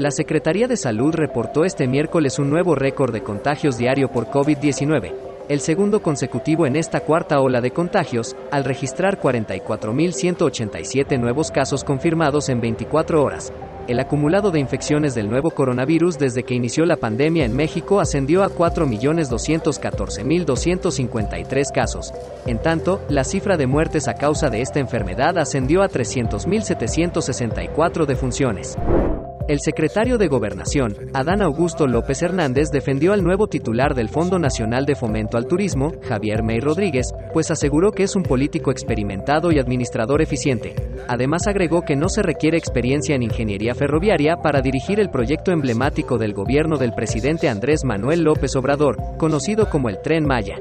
La Secretaría de Salud reportó este miércoles un nuevo récord de contagios diario por COVID-19, el segundo consecutivo en esta cuarta ola de contagios, al registrar 44.187 nuevos casos confirmados en 24 horas. El acumulado de infecciones del nuevo coronavirus desde que inició la pandemia en México ascendió a 4.214.253 casos. En tanto, la cifra de muertes a causa de esta enfermedad ascendió a 300.764 defunciones. El secretario de Gobernación, Adán Augusto López Hernández, defendió al nuevo titular del Fondo Nacional de Fomento al Turismo, Javier May Rodríguez, pues aseguró que es un político experimentado y administrador eficiente. Además agregó que no se requiere experiencia en ingeniería ferroviaria para dirigir el proyecto emblemático del gobierno del presidente Andrés Manuel López Obrador, conocido como el Tren Maya.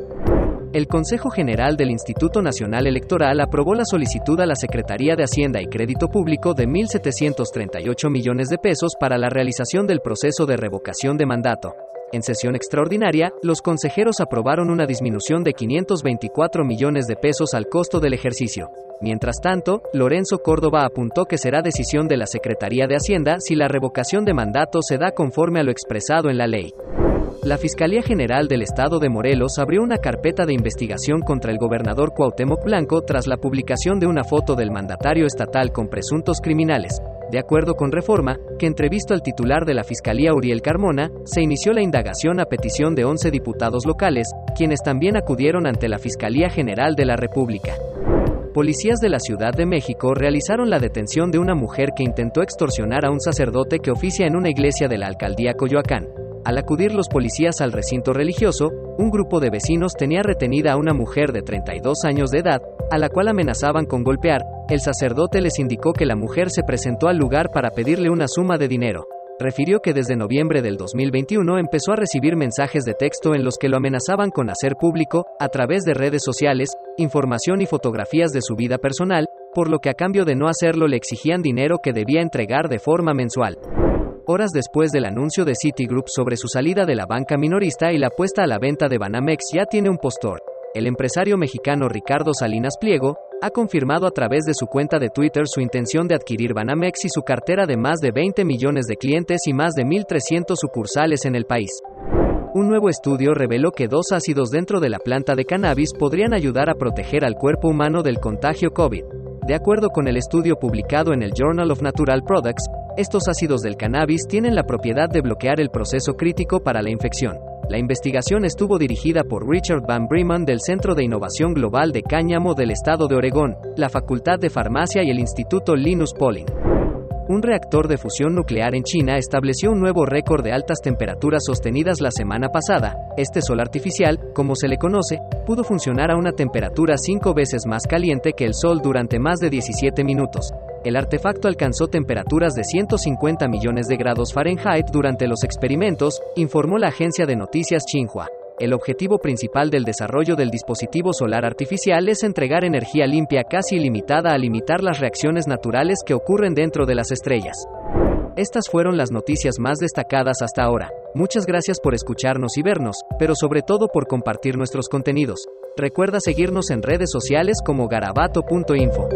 El Consejo General del Instituto Nacional Electoral aprobó la solicitud a la Secretaría de Hacienda y Crédito Público de 1.738 millones de pesos para la realización del proceso de revocación de mandato. En sesión extraordinaria, los consejeros aprobaron una disminución de 524 millones de pesos al costo del ejercicio. Mientras tanto, Lorenzo Córdoba apuntó que será decisión de la Secretaría de Hacienda si la revocación de mandato se da conforme a lo expresado en la ley. La Fiscalía General del Estado de Morelos abrió una carpeta de investigación contra el gobernador Cuauhtémoc Blanco tras la publicación de una foto del mandatario estatal con presuntos criminales. De acuerdo con Reforma, que entrevistó al titular de la Fiscalía Uriel Carmona, se inició la indagación a petición de 11 diputados locales, quienes también acudieron ante la Fiscalía General de la República. Policías de la Ciudad de México realizaron la detención de una mujer que intentó extorsionar a un sacerdote que oficia en una iglesia de la alcaldía Coyoacán. Al acudir los policías al recinto religioso, un grupo de vecinos tenía retenida a una mujer de 32 años de edad, a la cual amenazaban con golpear. El sacerdote les indicó que la mujer se presentó al lugar para pedirle una suma de dinero. Refirió que desde noviembre del 2021 empezó a recibir mensajes de texto en los que lo amenazaban con hacer público, a través de redes sociales, información y fotografías de su vida personal, por lo que a cambio de no hacerlo le exigían dinero que debía entregar de forma mensual horas después del anuncio de Citigroup sobre su salida de la banca minorista y la puesta a la venta de Banamex ya tiene un postor. El empresario mexicano Ricardo Salinas Pliego ha confirmado a través de su cuenta de Twitter su intención de adquirir Banamex y su cartera de más de 20 millones de clientes y más de 1.300 sucursales en el país. Un nuevo estudio reveló que dos ácidos dentro de la planta de cannabis podrían ayudar a proteger al cuerpo humano del contagio COVID. De acuerdo con el estudio publicado en el Journal of Natural Products, estos ácidos del cannabis tienen la propiedad de bloquear el proceso crítico para la infección. La investigación estuvo dirigida por Richard Van Bremen del Centro de Innovación Global de Cáñamo del Estado de Oregón, la Facultad de Farmacia y el Instituto Linus Pauling un reactor de fusión nuclear en China estableció un nuevo récord de altas temperaturas sostenidas la semana pasada. Este sol artificial, como se le conoce, pudo funcionar a una temperatura cinco veces más caliente que el sol durante más de 17 minutos. El artefacto alcanzó temperaturas de 150 millones de grados Fahrenheit durante los experimentos, informó la agencia de noticias Xinhua. El objetivo principal del desarrollo del dispositivo solar artificial es entregar energía limpia casi ilimitada a limitar las reacciones naturales que ocurren dentro de las estrellas. Estas fueron las noticias más destacadas hasta ahora. Muchas gracias por escucharnos y vernos, pero sobre todo por compartir nuestros contenidos. Recuerda seguirnos en redes sociales como garabato.info.